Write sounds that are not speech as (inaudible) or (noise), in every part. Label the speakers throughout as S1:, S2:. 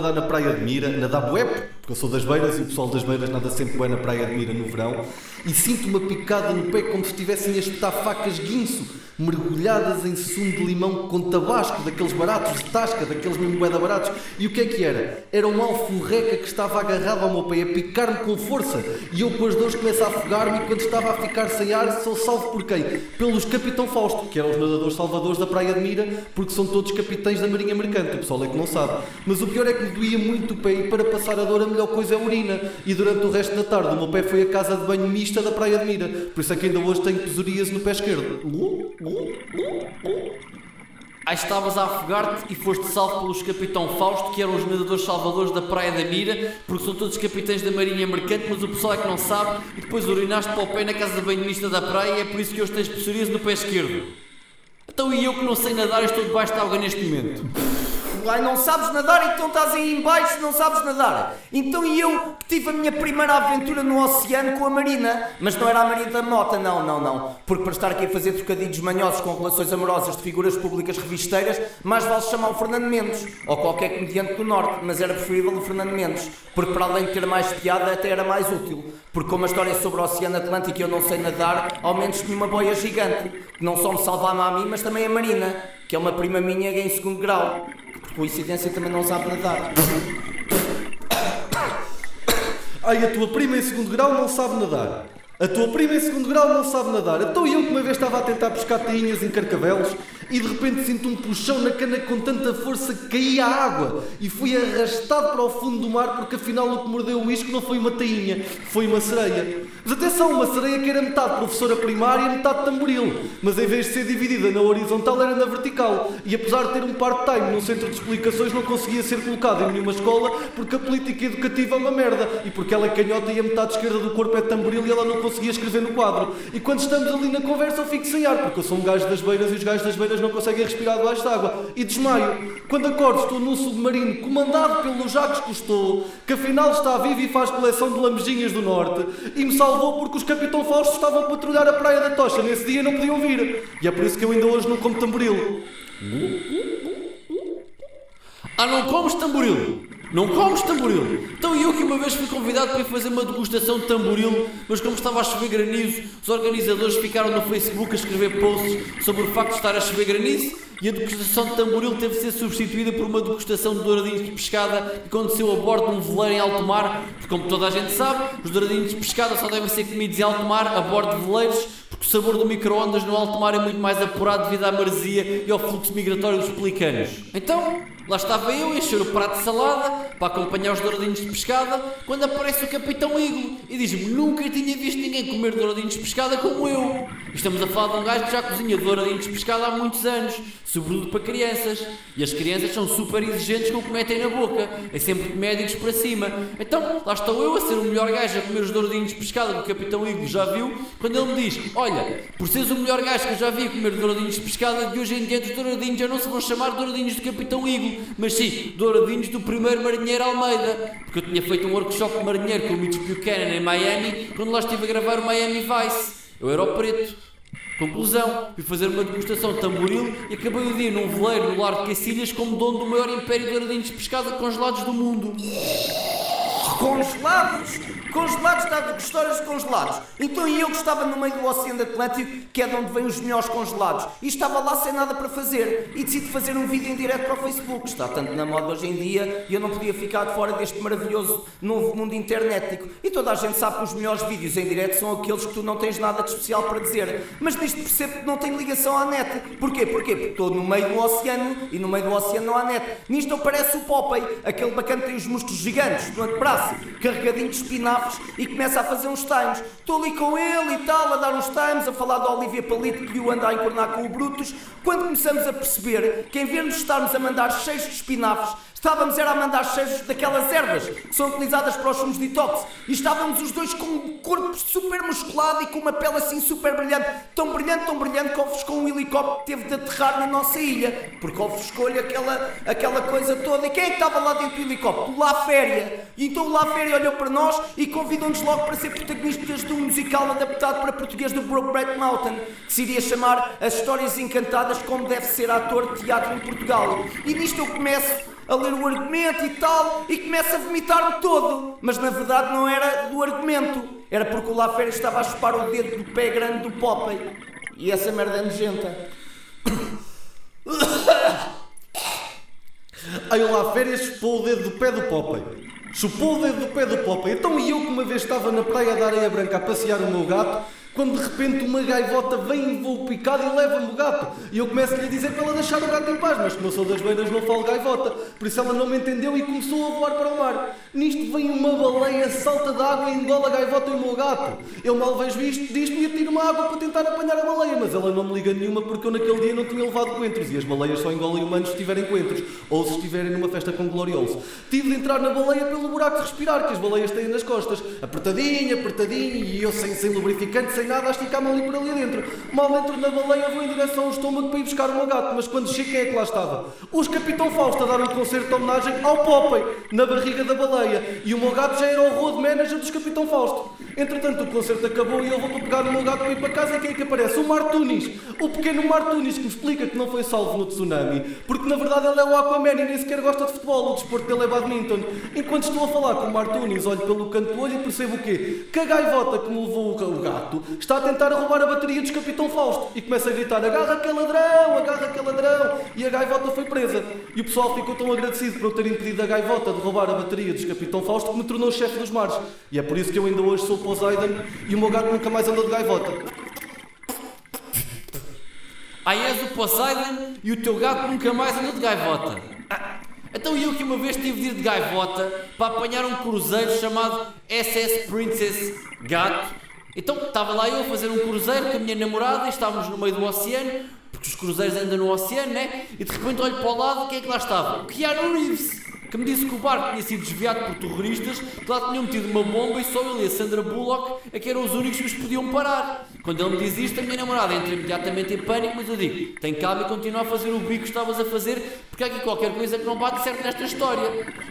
S1: nadar na praia de Mira, nadar bué, porque eu sou das beiras e o pessoal das beiras nada sempre bué na praia de Mira no verão, e sinto uma picada no pé como se estivessem a espetar facas guinso, mergulhadas em sumo de limão com tabasco, daqueles baratos de tasca, daqueles mesmo bué baratos. E o que é que era? Era um alforreca que estava agarrado ao meu pé, a picar-me com força, e eu com as dores começo a afogar-me e quando estava a ficar sem ar sou salvo por quem? Pelos Capitão Fausto, que eram os nadadores salvadores da praia de Mira, porque são todos capitães da Marinha Mercante, o pessoal é que não sabe. Mas o pior é que me doía muito o pé e para passar a dor a melhor coisa é a urina. E durante o resto da tarde o meu pé foi a casa de banho mista da praia de Mira, por isso é que ainda hoje tenho psoríase no pé esquerdo.
S2: Aí estavas a afogar-te e foste salvo pelos Capitão Fausto, que eram os nadadores salvadores da Praia da Mira, porque são todos capitães da Marinha Mercante, mas o pessoal é que não sabe, e depois urinaste para o pé na casa de banho mista da praia e é por isso que hoje tens psoríase no pé esquerdo. Então e eu que não sei nadar estou debaixo de água neste momento.
S3: Ai, não sabes nadar, então estás aí embaixo, não sabes nadar. Então e eu que tive a minha primeira aventura no oceano com a Marina. Mas não era a Marina da Mota, não, não, não. Porque para estar aqui a fazer trocadilhos manhosos com relações amorosas de figuras públicas revisteiras, mais vale chamar o Fernando Mendes. Ou qualquer comediante do Norte, mas era preferível o Fernando Mendes. Porque para além de ter mais piada, até era mais útil. Porque como a história é sobre o Oceano Atlântico e eu não sei nadar, ao menos tinha uma boia gigante. Que não só me salvava a mim, mas também a Marina. Que é uma prima minha em segundo grau. Coincidência também não sabe nadar.
S1: Ai, a tua prima em segundo grau não sabe nadar. A tua prima em segundo grau não sabe nadar. Então eu que uma vez estava a tentar pescar tainhas em carcavelos e de repente sinto um puxão na cana com tanta força que caí à água e fui arrastado para o fundo do mar porque afinal o que mordeu o isco não foi uma tainha, foi uma sereia. Mas atenção, uma sereia que era metade professora primária e metade tamboril, mas em vez de ser dividida na horizontal era na vertical e apesar de ter um part-time num centro de explicações não conseguia ser colocado em nenhuma escola porque a política educativa é uma merda e porque ela é canhota e a metade esquerda do corpo é tamboril e ela não conseguia escrever no quadro. E quando estamos ali na conversa eu fico sem ar porque eu sou um gajo das beiras e os gajos das beiras não conseguem respirar debaixo de água e desmaio. Quando acordo estou num submarino comandado pelo Jacques Cousteau que afinal está vivo e faz coleção de lambejinhas do norte e me salvou porque os Capitão Fausto estavam a patrulhar a Praia da Tocha nesse dia não podiam vir. E é por isso que eu ainda hoje não como tamboril.
S2: Ah, não comes tamboril? Não comes tamboril? Então eu que uma vez fui convidado para ir fazer uma degustação de tamboril, mas como estava a chover granizo, os organizadores ficaram no Facebook a escrever posts sobre o facto de estar a chover granizo e a degustação de tamboril teve de ser substituída por uma degustação de douradinhos de pescada que aconteceu a bordo de um veleiro em alto mar, porque como toda a gente sabe, os douradinhos de pescada só devem ser comidos em alto mar, a bordo de veleiros, porque o sabor do micro-ondas no alto mar é muito mais apurado devido à maresia e ao fluxo migratório dos pelicanos. Então, lá estava eu a encher o prato de salada para acompanhar os douradinhos de pescada quando aparece o Capitão Iglo e diz-me nunca tinha visto ninguém comer douradinhos de pescada como eu. Estamos a falar de um gajo que já cozinha douradinhos de pescada há muitos anos, sobretudo para crianças. E as crianças são super exigentes com o que metem na boca, é sempre médicos para cima. Então, lá estou eu a ser o melhor gajo a comer os douradinhos de pescada que o Capitão Iglo já viu, quando ele me diz: Olha, por seres o melhor gajo que eu já vi a comer douradinhos de pescada, de hoje em diante os douradinhos já não se vão chamar douradinhos do Capitão Iglo, mas sim douradinhos do primeiro marinheiro Almeida. Porque eu tinha feito um workshop de marinheiro com o Mitch Buchanan em Miami, quando lá estive a gravar o Miami Vice. Eu era o preto. Conclusão, fui fazer uma degustação de tamboril e acabei o dia num veleiro no lar de Cacilhas como dono do maior império de douradinhos de pescada congelados do mundo.
S3: Congelados? Congelados, está de histórias de congelados. Então e eu que estava no meio do Oceano Atlântico, que é de onde vêm os melhores congelados, e estava lá sem nada para fazer, e decidi fazer um vídeo em direto para o Facebook. Está tanto na moda hoje em dia, e eu não podia ficar de fora deste maravilhoso novo mundo internetico. E toda a gente sabe que os melhores vídeos em direto são aqueles que tu não tens nada de especial para dizer. Mas nisto percebo que não tenho ligação à net. Porquê? Porquê? Porque estou no meio do oceano, e no meio do oceano não há net. Nisto eu pareço o Popeye, aquele bacana que tem os músculos gigantes do antebraço, carregadinho de espinafres, e começa a fazer uns times. Estou ali com ele e tal, a dar uns times, a falar do Olivia Palito que o anda a encornar com o Brutus, quando começamos a perceber que em vez de estarmos a mandar cheios de espinafres, Estávamos era a mandar cheios daquelas ervas que são utilizadas para os sumos detox e estávamos os dois com um corpo super musculado e com uma pele assim super brilhante, tão brilhante, tão brilhante que ofuscou um helicóptero que teve de aterrar na nossa ilha, porque ofuscou-lhe aquela, aquela coisa toda. E quem é que estava lá dentro do helicóptero? O La Féria. E então o La Féria olhou para nós e convidou-nos logo para ser protagonistas de um musical adaptado para português do Brokeback Mountain, que se iria chamar As Histórias Encantadas como deve ser ator de teatro em Portugal. E nisto eu começo a ler o argumento e tal, e começa a vomitar-me todo. Mas na verdade não era do argumento, era porque o La Férias estava a chupar o dedo do pé grande do Popeye. E essa merda é nojenta. (coughs)
S1: Aí o lá férias chupou o dedo do pé do Popeye. Chupou o dedo do pé do Popeye. Então e eu que uma vez estava na praia da areia branca a passear o meu gato, quando de repente uma gaivota vem em voo picado e leva-me o gato. E eu começo-lhe a dizer para ela deixar o gato em paz, mas como eu sou das beiras não falo gaivota. Por isso ela não me entendeu e começou a voar para o mar. Nisto vem uma baleia, salta da água e engola a gaivota e o meu gato. Eu mal vejo isto, disto-me e atiro uma água para tentar apanhar a baleia, mas ela não me liga nenhuma porque eu naquele dia não tinha levado coentros e as baleias só engolem humanos se tiverem coentros ou se estiverem numa festa com glorioso. Tive de entrar na baleia pelo buraco de respirar que as baleias têm nas costas. Apertadinho, apertadinho e eu sem, sem lubrificante, sem nada, a esticar-me ali por ali dentro. Mal entro na baleia, vou em direção ao estômago para ir buscar o meu gato, mas quando chego, quem é que lá estava? Os Capitão Fausto a dar um concerto de homenagem ao Popeye, na barriga da baleia. E o meu gato já era o road manager dos Capitão Fausto. Entretanto, o concerto acabou e eu vou pegar o meu gato para ir para casa e quem é que aparece? O Martunis. O pequeno Martunis que me explica que não foi salvo no tsunami, porque na verdade ele é o Aquaman e nem sequer gosta de futebol, o desporto dele é badminton. Enquanto estou a falar com o Martunis, olho pelo canto do olho e percebo o quê? Que a gaivota que me levou o gato está a tentar roubar a bateria dos Capitão Fausto e começa a gritar: agarra aquele ladrão, agarra aquele ladrão. E a gaivota foi presa. E o pessoal ficou tão agradecido por eu ter impedido a gaivota de roubar a bateria dos Capitão Fausto que me tornou chefe dos mares. E é por isso que eu ainda hoje sou Poseidon e o meu gato nunca mais andou de gaivota.
S2: Aí és o Poseidon e o teu gato nunca mais anda de gaivota. Ah, Então eu que uma vez tive de ir de gaivota para apanhar um cruzeiro chamado SS Princess Gato. Então estava lá eu a fazer um cruzeiro com a minha namorada e estávamos no meio do oceano, porque os cruzeiros andam no oceano, né? E de repente olho para o lado e quem é que lá estava? O Keanu Reeves, que me disse que o barco tinha sido desviado por terroristas, que lá tinham metido uma bomba e só ele e a Sandra Bullock é que eram os únicos que os podiam parar. Quando ele me diz isto, a minha namorada entra imediatamente em pânico, mas eu digo: tem calma e continua a fazer o bico que estavas a fazer, porque há aqui qualquer coisa que não bate certo nesta história.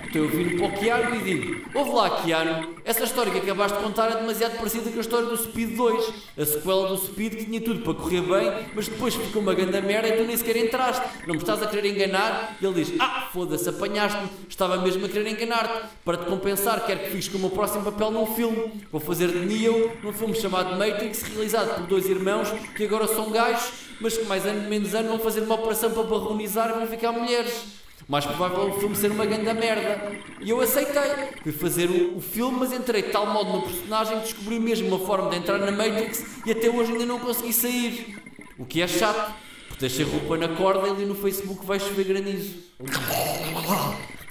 S2: Então eu viro para o Keanu e digo: ouve lá, Keanu, essa história que acabaste de contar é demasiado parecida com a história do Speed 2, a sequela do Speed que tinha tudo para correr bem, mas depois ficou uma grande merda e tu nem sequer entraste. Não me estás a querer enganar? E ele diz: ah, foda-se, apanhaste-me, estava mesmo a querer enganar-te. Para te compensar, quero que fiques com o meu próximo papel num filme. Vou fazer de Neo num filme chamado Matrix, realizado por dois irmãos que agora são gajos, mas que mais ano menos ano vão fazer uma operação para barronizar e vão ficar mulheres. Mais provável é o filme ser uma grande merda. E eu aceitei. Fui fazer o, o filme, mas entrei de tal modo no personagem que descobri mesmo uma forma de entrar na Matrix e até hoje ainda não consegui sair. O que é chato, porque deixei roupa na corda e ali no Facebook vai chover granizo.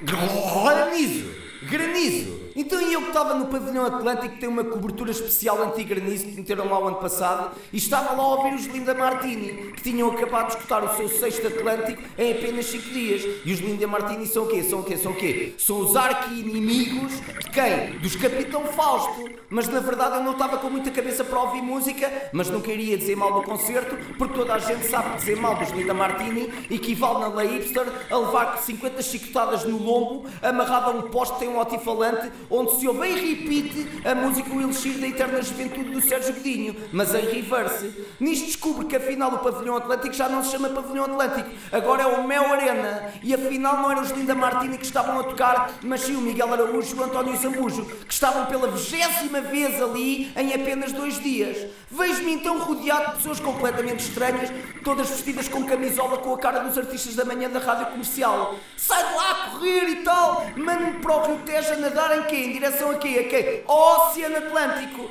S3: Granizo! Granizo! Então e eu que estava no pavilhão Atlântico tem uma cobertura especial anti-granizo que meteram lá o ano passado e estava lá a ouvir os Linda Martini que tinham acabado de escutar o seu sexto Atlântico em apenas 5 dias. E os Linda Martini são o quê? São o quê? São o quê? São os arqui-inimigos de quem? Dos Capitão Fausto. Mas na verdade eu não estava com muita cabeça para ouvir música, mas não queria dizer mal do concerto porque toda a gente sabe que dizer mal dos Linda Martini equivale na lei hipster a levar 50 chicotadas no lombo amarrado a um poste tem um altifalante onde se ouve em repeat a música O Elixir da Eterna Juventude do Sérgio Godinho, mas em reverse. Nisto descubro que afinal o Pavilhão Atlântico já não se chama Pavilhão Atlântico, agora é o Mel Arena. E afinal não eram os Linda Martini que estavam a tocar, mas sim o Miguel Araújo e o António Zambujo, que estavam pela vigésima vez ali em apenas dois dias. Vejo-me então rodeado de pessoas completamente estranhas, todas vestidas com camisola com a cara dos artistas da manhã da rádio comercial. Sai de lá a correr e tal, mando-me para o Rio Tejo a nadar em Em direção a quê? A quê? Ao Oceano Atlântico.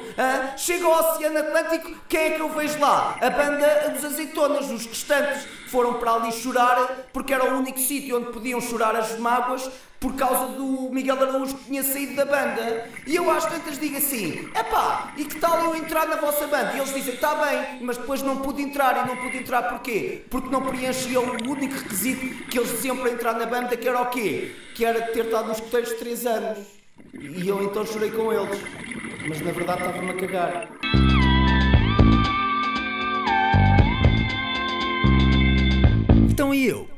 S3: Chega ao Oceano Atlântico, quem é que eu vejo lá? A banda dos azeitonas, os restantes foram para ali chorar porque era o único sítio onde podiam chorar as mágoas por causa do Miguel Araújo que tinha saído da banda. E eu às tantas digo assim: epá, e que tal eu entrar na vossa banda? E eles dizem: está bem, mas depois não pude entrar. E não pude entrar porquê? Porque não preenchia o único requisito que eles diziam para entrar na banda, que era o quê? Que era ter estado nos coteiros de 3 anos. E eu então chorei com eles. Mas na verdade estava-me a cagar.
S4: Então e eu?